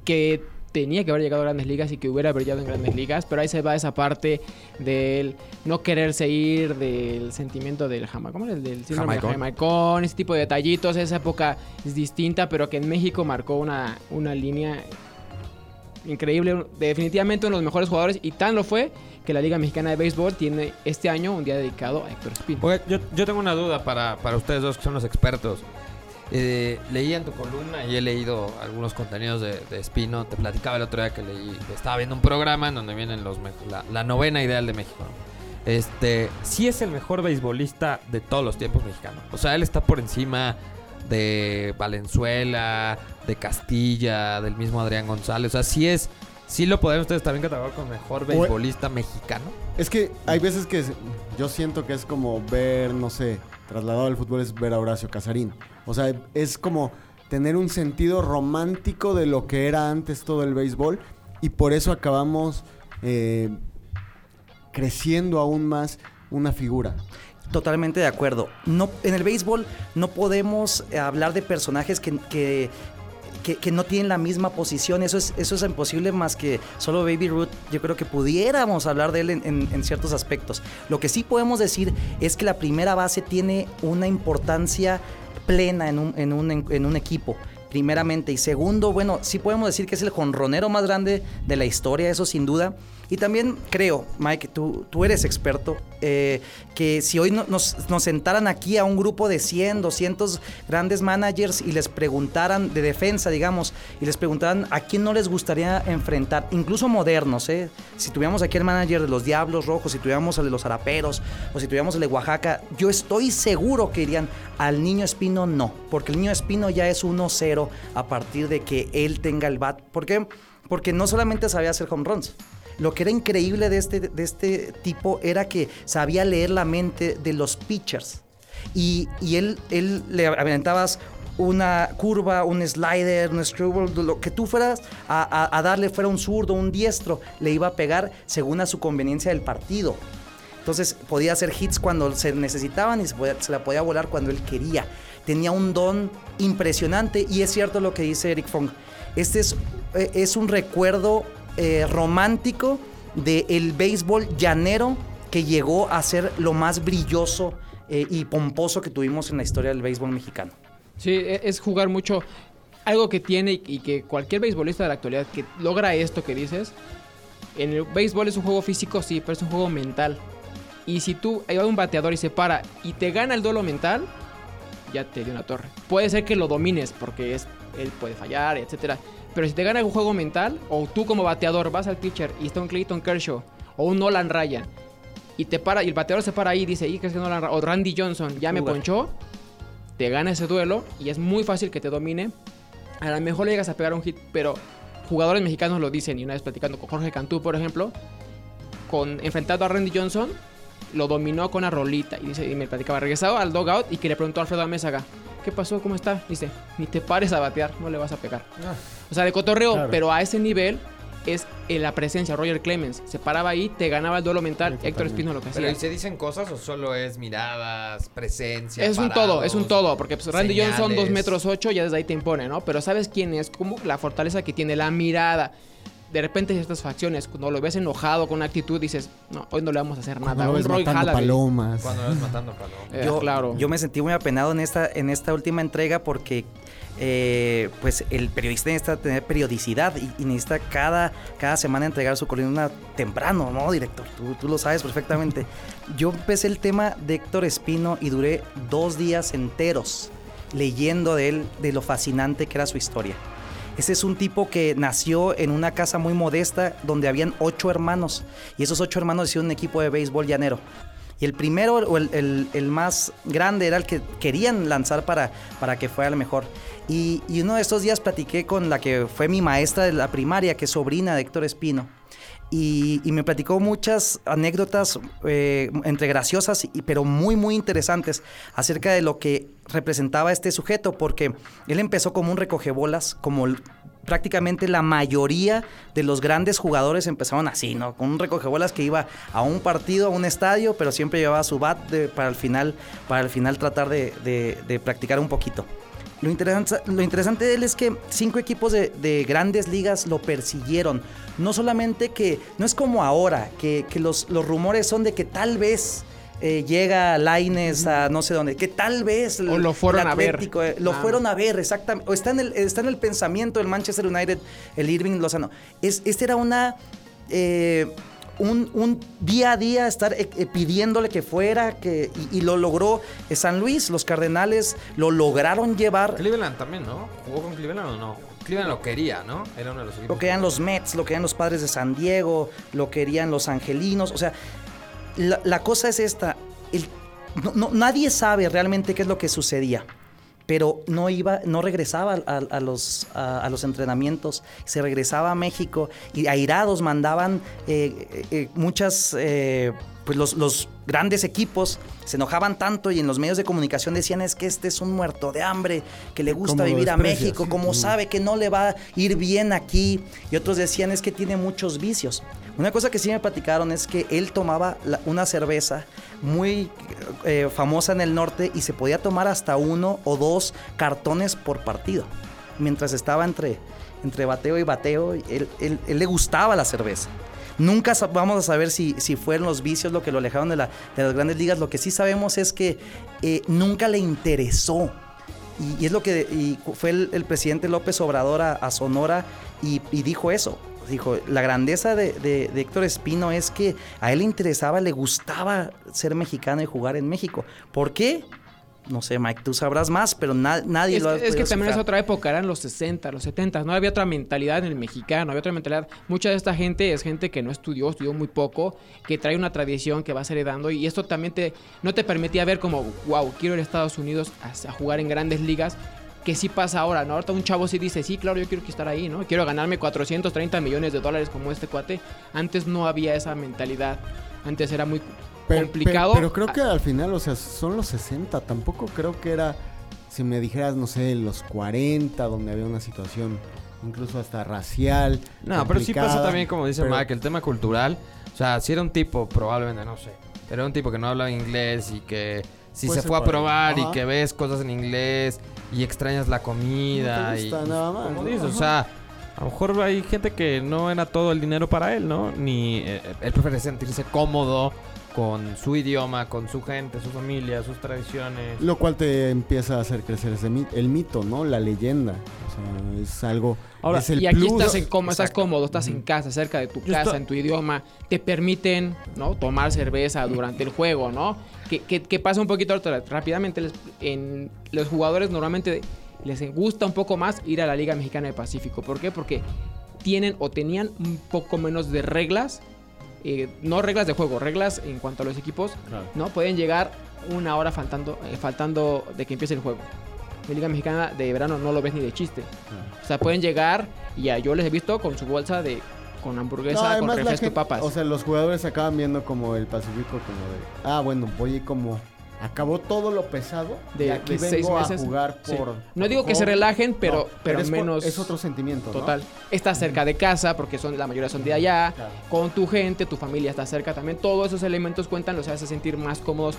que tenía que haber llegado a grandes ligas y que hubiera brillado en grandes ligas, pero ahí se va esa parte del no quererse ir, del sentimiento del jama, ¿cómo? El Del síndrome Jamaicón. de jamaicón, ese tipo de detallitos, esa época es distinta, pero que en México marcó una, una línea increíble, definitivamente uno de los mejores jugadores y tan lo fue que la Liga Mexicana de Béisbol tiene este año un día dedicado a Héctor Espino. Oye, yo, yo tengo una duda para, para ustedes dos que son los expertos. Eh, leí en tu columna y he leído algunos contenidos de, de Espino. Te platicaba el otro día que leí, estaba viendo un programa en donde vienen los la, la novena ideal de México. ¿no? Este, sí es el mejor beisbolista de todos los tiempos mexicanos. O sea, él está por encima de Valenzuela, de Castilla, del mismo Adrián González. O sea, sí es, sí lo podemos ustedes también catalogar como mejor beisbolista mexicano. Es que hay veces que yo siento que es como ver, no sé, trasladado al fútbol es ver a Horacio Casarín. O sea, es como tener un sentido romántico de lo que era antes todo el béisbol y por eso acabamos eh, creciendo aún más una figura. Totalmente de acuerdo. No, en el béisbol no podemos hablar de personajes que, que- no tienen la misma posición. Eso es, eso es imposible más que solo Baby Ruth. Yo creo que pudiéramos hablar de él en, en- en ciertos aspectos. Lo que sí podemos decir es que la primera base tiene una importancia plena en un, en un, en un equipo. Primeramente. Y segundo, bueno, sí podemos decir que es el jonronero más grande de la historia, eso sin duda. Y también creo, Mike, tú, tú eres experto, eh, que si hoy no- nos, nos sentaran aquí a un grupo de 100, 200 grandes managers y les preguntaran de defensa, digamos, y les preguntaran a quién no les gustaría enfrentar, incluso modernos, ¿eh? Si tuviéramos aquí el manager de los Diablos Rojos, si tuviéramos el de los Araperos, o si tuviéramos el de Oaxaca, yo estoy seguro que irían al niño Espino no, porque el niño Espino ya es 1-0 a partir de que él tenga el bat. ¿Por qué? Porque no solamente sabía hacer home runs, lo que era increíble de este, de este tipo era que sabía leer la mente de los pitchers. Y, y él, él le aventabas una curva, un slider, un screwball, lo que tú fueras a, a- darle, fuera un zurdo, un diestro, le iba a pegar según a su conveniencia del partido. Entonces podía hacer hits cuando se necesitaban y se, podía- la podía volar cuando él quería. Tenía un don impresionante y es cierto lo que dice Eric Fong. Este es, eh, es un recuerdo eh, romántico del béisbol llanero que llegó a ser lo más brilloso eh, y pomposo que tuvimos en la historia del béisbol mexicano. Sí, e- es jugar mucho. Algo que tiene y- que cualquier beisbolista de la actualidad que logra esto que dices, en el béisbol es un juego físico, sí, pero es un juego mental. Y si tú hay un bateador y se para y te gana el duelo mental, ya te dio una torre. Puede ser que lo domines porque él puede fallar, etcétera. Pero si te gana un juego mental, o tú como bateador vas al pitcher y está un Clayton Kershaw o un Nolan Ryan y te para y el bateador se para ahí y dice, y que Nolan o Randy Johnson ya me Uga. ponchó, te gana ese duelo y es muy fácil que te domine. A lo mejor le llegas a pegar un hit, pero jugadores mexicanos lo dicen. Y una vez platicando con Jorge Cantú, por ejemplo, con enfrentado a Randy Johnson, lo dominó con una rolita. Y, dice, y me platicaba, regresaba al dogout y que le preguntó a Alfredo Amézaga, ¿qué pasó? ¿Cómo está? Dice, ni te pares a batear, no le vas a pegar. O sea, de cotorreo, Claro. pero a ese nivel es eh, la presencia. Roger Clemens se paraba ahí, te ganaba el duelo mental. Héctor Espino lo que hacía. Pero ¿y se dicen cosas o solo es miradas, presencia? Es un todo, es un todo, porque pues, Randy Johnson, 2 señales? metros 8, ya desde ahí te impone, ¿no? Pero ¿sabes quién es? Como la fortaleza que tiene, la mirada. De repente ciertas facciones, cuando lo ves enojado con actitud, dices, no, hoy no le vamos a hacer Cuando nada. lo ves Roy matando Halladay. palomas. Cuando lo ves matando paloma. Eh, yo, claro. yo me sentí muy apenado en esta, en esta última entrega porque eh, pues el periodista necesita tener periodicidad y, y necesita cada, cada semana entregar su columna temprano, ¿no, director? Tú, tú lo sabes perfectamente. Yo empecé el tema de Héctor Espino y duré dos días enteros leyendo de él, de lo fascinante que era su historia. Ese es un tipo que nació en una casa muy modesta donde habían ocho hermanos y esos ocho hermanos hicieron un equipo de béisbol llanero. Y el primero o el, el- más grande era el que querían lanzar para, para que fuera el mejor. Y, y uno de estos días platiqué con la que fue mi maestra de la primaria, que es sobrina de Héctor Espino. Y, me platicó muchas anécdotas eh, entre graciosas, y, pero muy, muy interesantes acerca de lo que representaba este sujeto, porque él empezó como un recogebolas, como prácticamente la mayoría de los grandes jugadores empezaron así, ¿no? Con un recogebolas que iba a un partido, a un estadio, pero siempre llevaba su bat para, el final, para el final tratar de practicar un poquito. Lo interesante, lo interesante de él es que cinco equipos de, de grandes ligas lo persiguieron. No solamente que, no es como ahora, que, que los, los rumores son de que tal vez eh, llega Laines a no sé dónde, que tal vez O lo fueron el a ver. Eh, lo Ah. fueron a ver, exactamente. O está en el, está en el pensamiento del Manchester United, el Irving Lozano. Es, este era una. eh, un, un día a día estar eh, eh, pidiéndole que fuera, que, y, y lo logró San Luis, los Cardenales lo lograron llevar. Cleveland también, ¿no? ¿Jugó con Cleveland o no? Cleveland lo quería, ¿no? Era uno de los equipos. Lo querían los Mets, lo querían los padres de San Diego, lo querían los Angelinos. O sea, la, la cosa es esta. el- no- no- nadie sabe realmente qué es lo que sucedía. Pero no iba, no regresaba a, a- los, a, a los entrenamientos, se regresaba a México y airados mandaban eh, eh, eh, muchas, eh, pues los, los grandes equipos se enojaban tanto y en los medios de comunicación decían es que este es un muerto de hambre, que le gusta ¿Cómo lo vivir a? México, como sabe que no le va a ir bien aquí. Y otros decían es que tiene muchos vicios. Una cosa que sí me platicaron es que él tomaba la- una cerveza muy eh, famosa en el norte y se podía tomar hasta uno o dos cartones por partido. Mientras estaba entre, entre bateo y bateo, él, él- él le gustaba la cerveza. Nunca vamos a saber si, si fueron los vicios lo que lo alejaron de, de las grandes ligas. Lo que sí sabemos es que eh, nunca le interesó. Y, es lo que y fue el, presidente López Obrador a, Sonora y, y dijo eso. Dijo, la grandeza de, de- de Héctor Espino es que a él le interesaba, le gustaba ser mexicano y jugar en México. ¿Por qué? No sé, Mike, tú sabrás más, pero na- nadie Es, lo ha es que también es otra época, eran los 60, los 70, no había otra mentalidad en el mexicano, había otra mentalidad. Mucha de esta gente es gente que no estudió, estudió muy poco, que trae una tradición que vas heredando y esto también te, no te permitía ver como, wow, quiero ir a Estados Unidos a, a jugar en grandes ligas, que sí pasa ahora, ¿no? Ahorita un chavo sí dice, sí, claro, yo quiero estar ahí, ¿no? Quiero ganarme 430 millones de dólares como este cuate. Antes no había esa mentalidad, antes era muy Pero- complicado. Pero, pero creo que al final, o sea, son los 60. Tampoco creo que era, si me dijeras, no sé, los 40, donde había una situación incluso hasta racial. No, pero sí pasa también, como dice pero- Mike, el tema cultural. O sea, si era un tipo, probablemente, no sé, era un tipo que no hablaba inglés y que si Puede se fue a probar y que ves cosas en inglés y extrañas la comida No te y gusta nada más, como ¿no? dices, o sea, a lo mejor hay gente que no era todo el dinero para él, ¿no? Ni eh, él prefiere sentirse cómodo con su idioma, con su gente, su familia, sus tradiciones. Lo cual te empieza a hacer crecer ese mi- el mito, ¿no? La leyenda. O sea, es algo. Ahora, es el y aquí plus. estás, en cómo, estás cómodo, estás en casa, cerca de tu Yo casa, estoy- en tu idioma. Te permiten ¿no? tomar cerveza durante el juego, ¿no? Que, que- que pasa un poquito rápidamente. les- en, los jugadores normalmente les gusta un poco más ir a la Liga Mexicana del Pacífico. ¿Por qué? Porque tienen o tenían un poco menos de reglas. Eh, no reglas de juego, reglas en cuanto a los equipos. ¿no? Pueden llegar una hora faltando, eh, faltando de que empiece el juego. La Liga Mexicana de verano no lo ves ni de chiste. O sea, pueden llegar y ya yo les he visto con su bolsa de con No, hamburguesa, con refresco y gente- papas. O sea, los jugadores acaban viendo como el Pacífico, como de. Ah, bueno, voy a como. Acabó todo lo pesado. De- y aquí de seis vengo meses. a jugar Sí. por. No digo que se relajen, pero- pero es por- menos- es otro sentimiento. ¿no? Total. Estás cerca de casa porque son la mayoría son de allá. Claro. Con tu gente, tu familia está cerca también. Todos esos elementos cuentan, los hace sentir más cómodos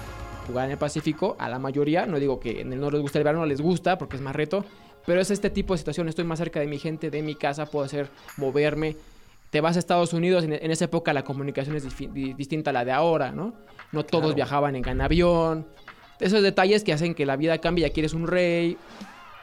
jugar en el Pacífico. A la mayoría, no digo que en el no les gusta el verano, les gusta porque es más reto. Pero es este tipo de situación. Estoy más cerca de mi gente, de mi casa, puedo hacer moverme. Te vas a Estados Unidos, en, en esa época la comunicación es di- distinta a la de ahora, ¿no? No todos viajaban en, en avión. Esos detalles que hacen que la vida cambie, ya quieres un rey.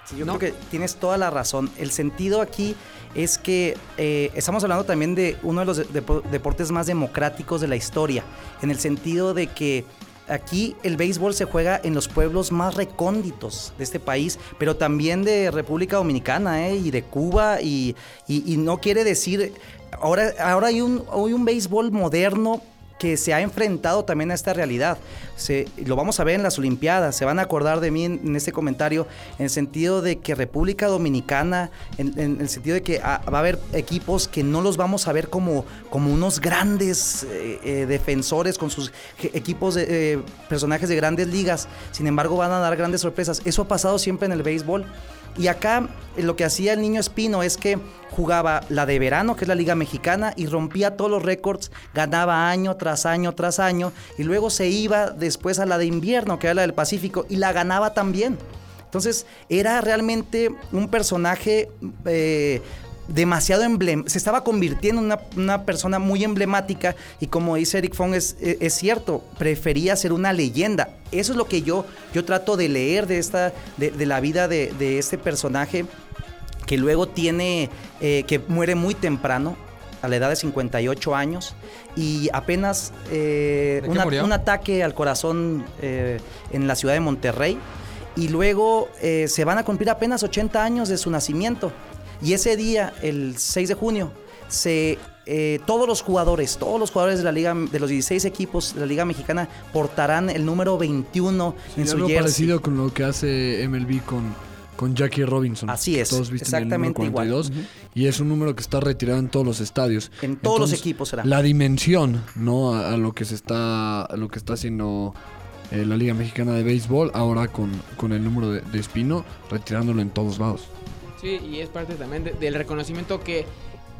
Sí, yo ¿no? creo que tienes toda la razón. El sentido aquí es que eh, estamos hablando también de uno de los de- depo- deportes más democráticos de la historia, en el sentido de que aquí el béisbol se juega en los pueblos más recónditos de este país, pero también de República Dominicana ¿eh? y de Cuba, y, y- y no quiere decir, ahora, ahora hay, un, hay un béisbol moderno que se ha enfrentado también a esta realidad. Se, lo vamos a ver en las Olimpiadas, se van a acordar de mí en, este comentario, en el sentido de que República Dominicana, en, el sentido de que ah, va a haber equipos que no los vamos a ver como, como unos grandes eh, eh, defensores con sus equipos de eh, personajes de grandes ligas, sin embargo van a dar grandes sorpresas. Eso ha pasado siempre en el béisbol. Y acá eh, lo que hacía el niño Espino es que jugaba la de verano, que es la Liga Mexicana, y rompía todos los récords, ganaba año tras año tras año, y luego se iba después a la de invierno, que era la del Pacífico, y la ganaba también. Entonces era realmente un personaje eh, demasiado emblemático, se estaba convirtiendo en una, una persona muy emblemática y como dice Eric Fong es, es- es cierto, prefería ser una leyenda. Eso es lo que yo, yo trato de leer de, esta, de, de la vida de, de este personaje que luego tiene, eh, que muere muy temprano, a la edad de 58 años, y apenas eh, un ataque al corazón eh, en la ciudad de Monterrey, y luego eh, se van a cumplir apenas 80 años de su nacimiento. Y ese día, el 6 de junio, se, eh, todos los jugadores, todos los jugadores de la liga, de los 16 equipos de la Liga Mexicana, portarán el número 21 en su algo jersey. parecido con lo que hace MLB con, con Jackie Robinson. Así es, Todos visten exactamente el número igual. 42. Y es un número que está retirado en todos los estadios. En todos los equipos será. La dimensión, ¿no? A, a lo que se está, a lo que está haciendo eh, la Liga Mexicana de Béisbol ahora con, con el número de, de Espino, retirándolo en todos lados. Sí, y es parte también de- del reconocimiento que,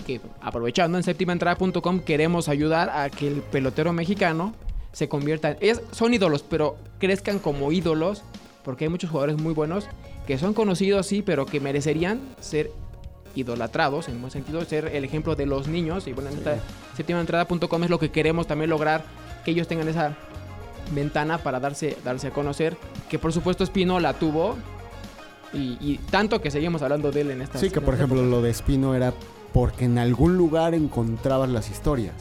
que aprovechando en séptimaentrada.com queremos ayudar a que el pelotero mexicano se convierta. Es, son ídolos, pero crezcan como ídolos, porque hay muchos jugadores muy buenos que son conocidos, sí, pero que merecerían ser idolatrados, en buen sentido, ser el ejemplo de los niños. Y bueno, en esta séptimaentrada.com es lo que queremos también lograr, que ellos tengan esa ventana para darse, darse a conocer. Que por supuesto Espino la tuvo. Y, y tanto que seguimos hablando de él en esta Sí, que por ejemplo lo de Espino era porque en algún lugar encontrabas las historias,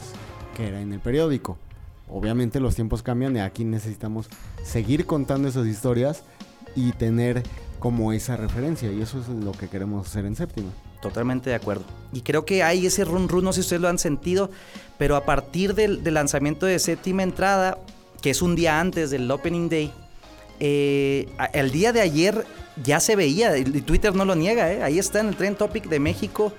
que era en el periódico. Obviamente los tiempos cambian y aquí necesitamos seguir contando esas historias y tener como esa referencia. Y eso es lo que queremos hacer en séptima. Totalmente de acuerdo. Y creo que hay ese run run, no sé si ustedes lo han sentido, pero a partir del, del lanzamiento de séptima entrada, que es un día antes del Opening Day, eh, el día de ayer ya se veía, y Twitter no lo niega, ¿eh? ahí está en el Trend Topic de México,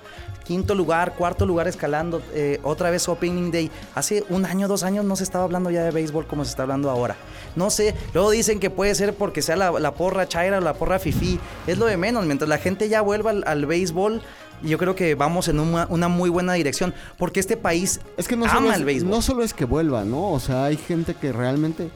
quinto lugar, cuarto lugar escalando, eh, otra vez Opening Day. Hace un año, dos años no se estaba hablando ya de béisbol como se está hablando ahora. No sé, luego dicen que puede ser porque sea la, la porra chaira o la porra fifí, es lo de menos, mientras la gente ya vuelva al, al béisbol. Yo creo que vamos en una, una muy buena dirección, porque este país Es que no ama solo el béisbol. no solo es que vuelva, ¿no? O sea, hay gente que realmente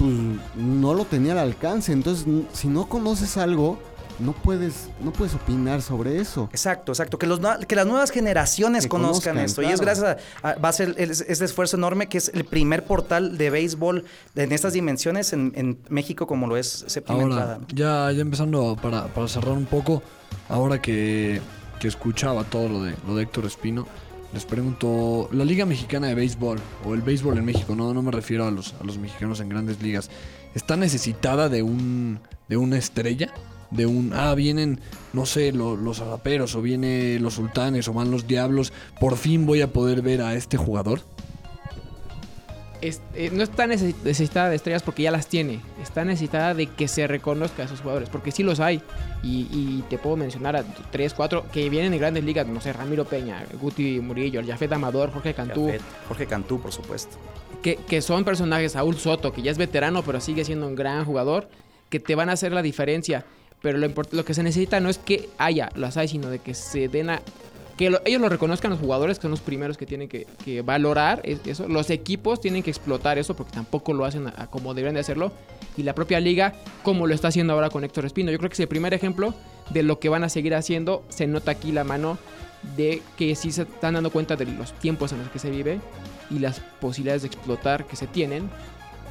pues, no lo tenía al alcance. Entonces, si no conoces algo, no puedes, no puedes opinar sobre eso. Exacto, exacto. Que, los, que las nuevas generaciones Que conozcan, conozcan, esto. Y es gracias a, a- va a ser el- este esfuerzo enorme que es el primer portal de béisbol en estas dimensiones en, en México como lo es Séptima Entrada. Ahora, ¿no? ya, ya empezando para, para cerrar un poco, ahora que, que escuchaba todo lo de, lo de Héctor Espino, les pregunto, la Liga Mexicana de Béisbol, o el béisbol en México, no, no me refiero a los, a los mexicanos en grandes ligas, ¿está necesitada de un de una estrella? De un, ah, vienen, no sé, lo- los agaperos, o viene los sultanes, o van los diablos, por fin voy a poder ver a este jugador. Es- eh, no está necesi- necesitada de estrellas porque ya las tiene. Está necesitada de que se reconozca a esos jugadores. Porque sí los hay. Y, y te puedo mencionar a tres, cuatro que vienen de grandes ligas. No sé, Ramiro Peña, Guti Murillo, Jafet Amador, Jorge Cantú. Jafet, Jorge Cantú, por supuesto. Que, que son personajes. Saúl Soto, que ya es veterano, pero sigue siendo un gran jugador. Que te van a hacer la diferencia. Pero lo, lo que se necesita no es que haya, las hay, sino de que se den a. Que lo- ellos lo reconozcan los jugadores, que son los primeros que tienen que, que valorar es- eso. Los equipos tienen que explotar eso porque tampoco lo hacen a- a como deberían de hacerlo. Y la propia liga, como lo está haciendo ahora con Héctor Espino. Yo creo que es el primer ejemplo de lo que van a seguir haciendo. Se nota aquí la mano de que sí se están dando cuenta de los tiempos en los que se vive y las posibilidades de explotar que se tienen.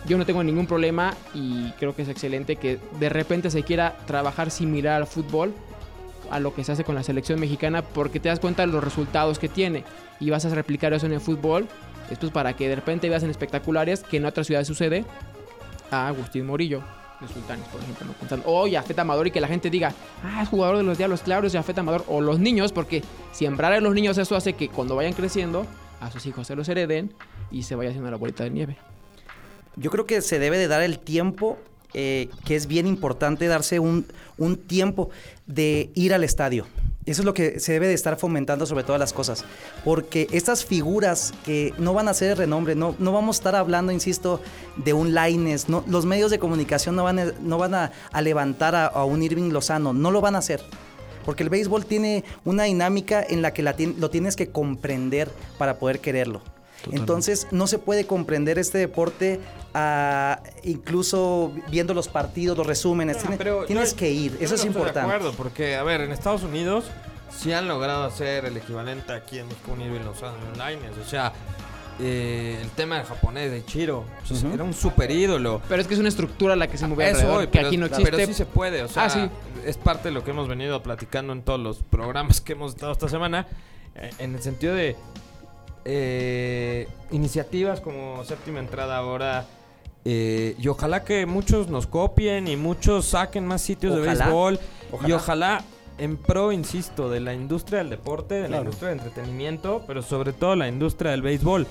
Yo no tengo ningún problema y creo que es excelente que de repente se quiera trabajar similar al fútbol a lo que se hace con la selección mexicana porque te das cuenta de los resultados que tiene y vas a replicar eso en el fútbol. Esto es para que de repente veas en espectaculares que en otras ciudades sucede a Agustín Morillo de Sultanes, por ejemplo, ¿no? Pensando, o Yafet Amador y que la gente diga, ah, es jugador de los Diablos Claros, Yafet Amador, o los niños, porque sembrar a los niños eso hace que cuando vayan creciendo, a sus hijos se los hereden y se vaya haciendo la bolita de nieve. Yo creo que se debe de dar el tiempo, eh, que es bien importante darse un, un tiempo de ir al estadio. Eso es lo que se debe de estar fomentando sobre todas las cosas. Porque estas figuras que no van a ser de renombre, no, no vamos a estar hablando, insisto, de un Laines. No, los medios de comunicación no van a, no van a, levantar a, a un Irving Lozano. No lo van a hacer. Porque el béisbol tiene una dinámica en la que la lo tienes que comprender para poder quererlo. Entonces no se puede comprender este deporte ah, incluso viendo los partidos, los resúmenes. No, Tiene- pero tienes yo- que ir, eso es no estoy importante. De acuerdo, porque, a ver, en Estados Unidos sí han logrado hacer el equivalente aquí en México un Irving Lozano online. O sea, eh, el tema del japonés de Chiro. o sea, Era un super ídolo. Pero es que es una estructura la que se mueve Eso alrededor, voy, que pero, aquí no pero existe. sí se puede, o sea, Ah, sí. es parte de lo que hemos venido platicando en todos los programas que hemos estado esta semana, eh, en el sentido de eh, iniciativas como séptima entrada ahora, eh, y ojalá que muchos nos copien y muchos saquen más sitios de Ojalá, béisbol, y ojalá. en pro, insisto, de la industria del deporte, de la industria del entretenimiento, pero sobre todo la industria del béisbol.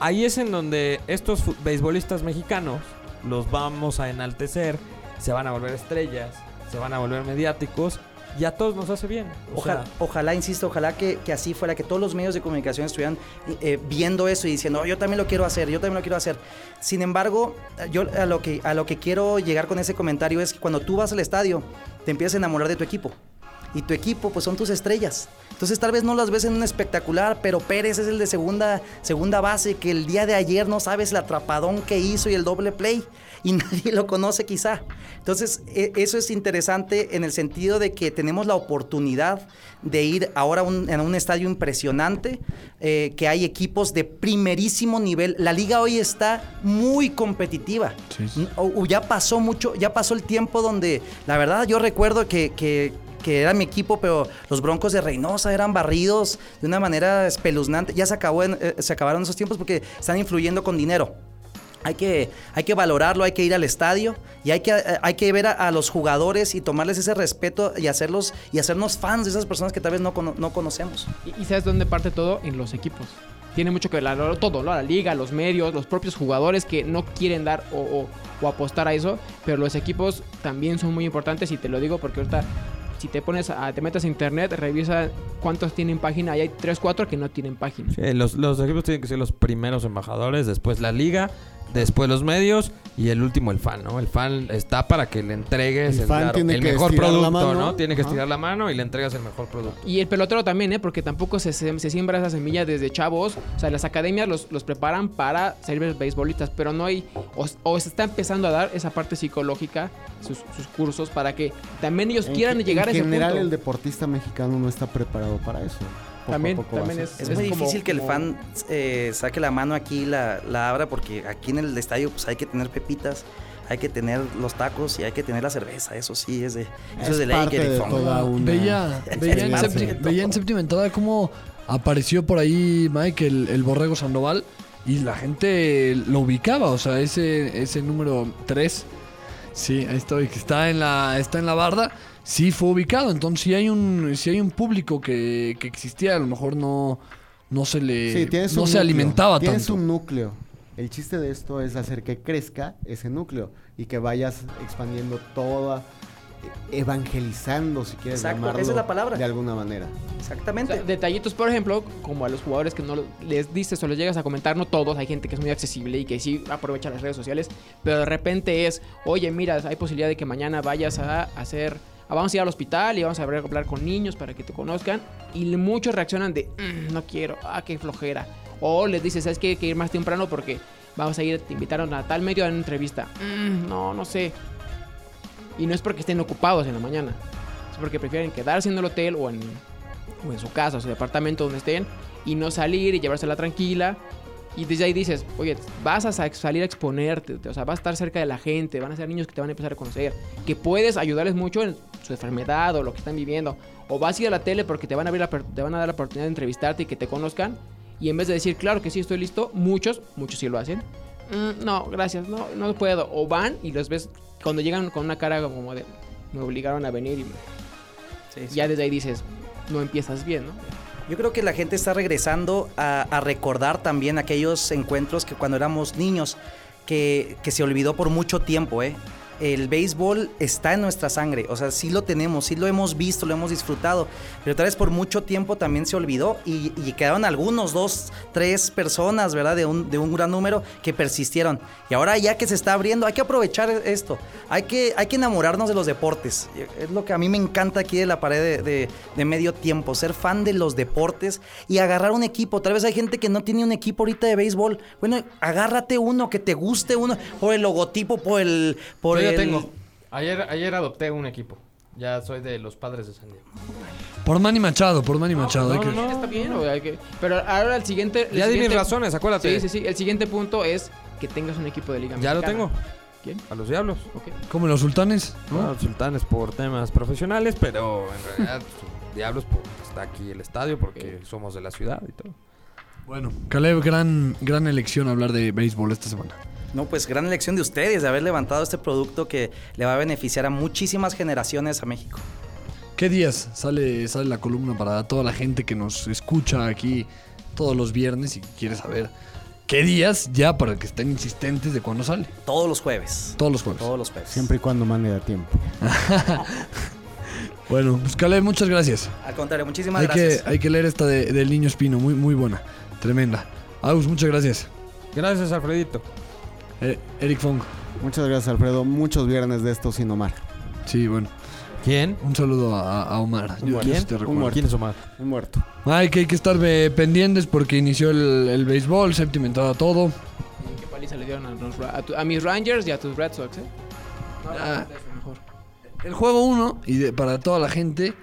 Ahí es en donde estos beisbolistas mexicanos los vamos a enaltecer, se van a volver estrellas, se van a volver mediáticos y a todos nos hace bien. O Ojalá, sea, ojalá, insisto, ojalá que, que así fuera, que todos los medios de comunicación estuvieran eh, viendo eso y diciendo, "Oh, yo también lo quiero hacer, yo también lo quiero hacer. Sin embargo, yo a lo, que, a lo que quiero llegar con ese comentario es que cuando tú vas al estadio, te empiezas a enamorar de tu equipo. Y tu equipo, pues son tus estrellas. Entonces tal vez no las ves en un espectacular, pero Pérez es el de segunda, segunda base, que el día de ayer no sabes el atrapadón que hizo y el doble play. Y (laughs) nadie lo conoce quizá. Entonces e- eso es interesante en el sentido de que tenemos la oportunidad de ir ahora un, a un estadio impresionante, eh, que hay equipos de primerísimo nivel. La liga hoy está muy competitiva. Sí, ya pasó mucho, ya pasó el tiempo donde, la verdad, yo recuerdo que, que- que era mi equipo, pero los Broncos de Reynosa eran barridos de una manera espeluznante. Ya se, acabó eh, se acabaron esos tiempos porque están influyendo con dinero. Hay que, hay que valorarlo, hay que ir al estadio y hay que, hay que ver a, los jugadores y tomarles ese respeto y hacerlos y hacernos fans de esas personas que tal vez no, no conocemos. Y, ¿sabes dónde parte todo? En los equipos. Tiene mucho que ver todo. La liga, los medios, los propios jugadores que no quieren dar o, o- o apostar a eso. Pero los equipos también son muy importantes y te lo digo porque ahorita si te pones a, te metes a internet, revisa cuántos tienen página y hay 3, 4 que no tienen página. los, los equipos tienen que ser los primeros embajadores, después la liga, después los medios y el último el fan, ¿no? El fan está para que le entregues El el, fan claro, tiene el que mejor producto, mano. ¿no? Tiene que estirar la mano y le entregas el mejor producto. Y el pelotero también, ¿eh? Porque tampoco se, se, se siembra esa semilla desde chavos. O sea, las academias los, los preparan para ser beisbolistas, pero no hay... O, o se está empezando a dar esa parte psicológica, sus, sus cursos, para que también ellos En quieran llegar a en ese general, punto. el deportista mexicano no está preparado para eso. Poco a También- poco. Es, Es muy como- difícil que el como- fan eh, saque la mano aquí y la, la abra porque aquí en el estadio pues hay que tener pepitas, hay que tener los tacos y hay que tener la cerveza. Eso sí es de, eso es Es de ley. que de son- toda una Veía, veía, en (laughs) veía en séptima entrada cómo apareció por ahí Mike, el, el Borrego Sandoval, y la gente lo ubicaba, o sea, ese, ese número 3, sí, ahí estoy, que está en la, está en la barda, sí fue ubicado, entonces si hay un, si hay un público que, que existía, a lo mejor no, no se le, Sí, tienes no se núcleo, alimentaba Tienes tanto. un núcleo. El chiste de esto es hacer que crezca ese núcleo y que vayas expandiendo toda, e- evangelizando, si quieres Exacto, llamarlo esa es la palabra. de alguna manera. O Exactamente. sea, detallitos, por ejemplo, como a los jugadores que no les dices o les llegas a comentar, no todos, hay gente que es muy accesible y que sí aprovecha las redes sociales, pero de repente es, oye, mira, hay posibilidad de que mañana vayas a hacer, vamos a ir al hospital y vamos a hablar, con niños para que te conozcan, y muchos reaccionan de, "Mm, no quiero, ah, qué flojera, o les dices, ¿sabes qué? Hay que ir más temprano porque vamos a ir, te invitaron a tal medio a una entrevista, "Mm, no, no sé, y no es porque estén ocupados en la mañana, es porque prefieren quedarse en el hotel o en o en su casa, o su departamento, donde estén, y no salir y llevársela tranquila. Y desde ahí dices, oye, vas a sa- salir a exponerte, o sea, vas a estar cerca de la gente, van a ser niños que te van a empezar a conocer, que puedes ayudarles mucho en su enfermedad o lo que están viviendo. O vas a ir a la tele porque te van a, abrir la per- te van a dar la oportunidad de entrevistarte y que te conozcan. Y en vez de decir, claro que sí, estoy listo, muchos, muchos sí lo hacen. "Mm, no, gracias, no, no puedo. O van y los ves cuando llegan con una cara como de, me obligaron a venir y me- Sí, sí. ya desde ahí dices, no empiezas bien, ¿no? Yo creo que la gente está regresando a, a recordar también aquellos encuentros que cuando éramos niños, que, que se olvidó por mucho tiempo, ¿eh? El béisbol está en nuestra sangre, o sea, sí lo tenemos, sí lo hemos visto, lo hemos disfrutado, pero tal vez por mucho tiempo también se olvidó y, quedaron algunos, dos, tres personas, ¿verdad? De un, de un gran número que persistieron. Y ahora ya que se está abriendo, hay que aprovechar esto, hay que, hay que enamorarnos de los deportes. Es lo que a mí me encanta aquí de la pared de, de- de medio tiempo, ser fan de los deportes y agarrar un equipo. Tal vez hay gente que no tiene un equipo ahorita de béisbol. Bueno, agárrate uno, que te guste uno, por el logotipo, por el... Por Yo tengo. Ayer, ayer adopté un equipo. Ya soy de los padres de San Diego. Por Manny Machado, por Manny Machado. hay no, que- no, Está bien, hay que- pero ahora el siguiente... el Ya di mis siguiente- razones, acuérdate. Sí, sí, sí. El siguiente punto es que tengas un equipo de liga Ya lo mexicana. tengo. ¿Quién? A los diablos. Ok. Como los sultanes, ¿no? Bueno, sultanes por temas profesionales, pero en realidad (laughs) pues, diablos porque está aquí el estadio, porque somos de la ciudad y todo. Bueno, Caleb, gran, gran elección hablar de béisbol esta semana. No, pues gran elección de ustedes de haber levantado este producto que le va a beneficiar a muchísimas generaciones a México. ¿Qué días sale, sale la columna para toda la gente que nos escucha aquí todos los viernes y quiere saber qué días ya para que estén insistentes de cuándo sale? Todos los jueves. Todos los jueves. Todos los jueves. Siempre y cuando mande a tiempo. (laughs) Bueno, pues Caleb, muchas gracias. Al contrario, muchísimas Hay que, gracias. hay que leer esta de- del niño espino, muy, muy buena, tremenda. Agus, muchas gracias. Gracias, Alfredito. Eh, Eric Fong, Muchas gracias, Alfredo. Muchos viernes de estos sin Omar. sí, bueno. ¿Quién? Un saludo a, a Omar. Yo- yo sí te Un muerto. ¿Quién es Omar? Un muerto. Ay, que hay que estar eh, pendientes porque inició el, el béisbol, séptima entrada, todo. ¿Y ¿Qué paliza le dieron a, los a, tu- a mis Rangers y a tus Red Sox, eh? No, Ah. mejor. El juego 1, y de- para toda la gente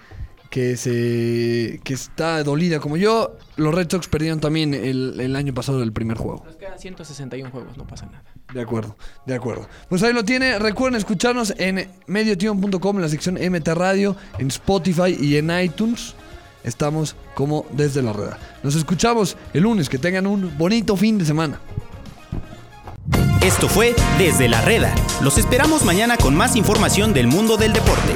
que se que está dolida como yo, los Red Sox perdieron también el, el año pasado el primer juego. Nos quedan 161 juegos, no pasa nada. De acuerdo, de acuerdo. Pues ahí lo tiene. Recuerden escucharnos en mediotiempo.com, en la sección MT Radio, en Spotify y en iTunes. Estamos como desde la rueda. Nos escuchamos el lunes. Que tengan un bonito fin de semana. Esto fue Desde la Reda. Los esperamos mañana con más información del mundo del deporte.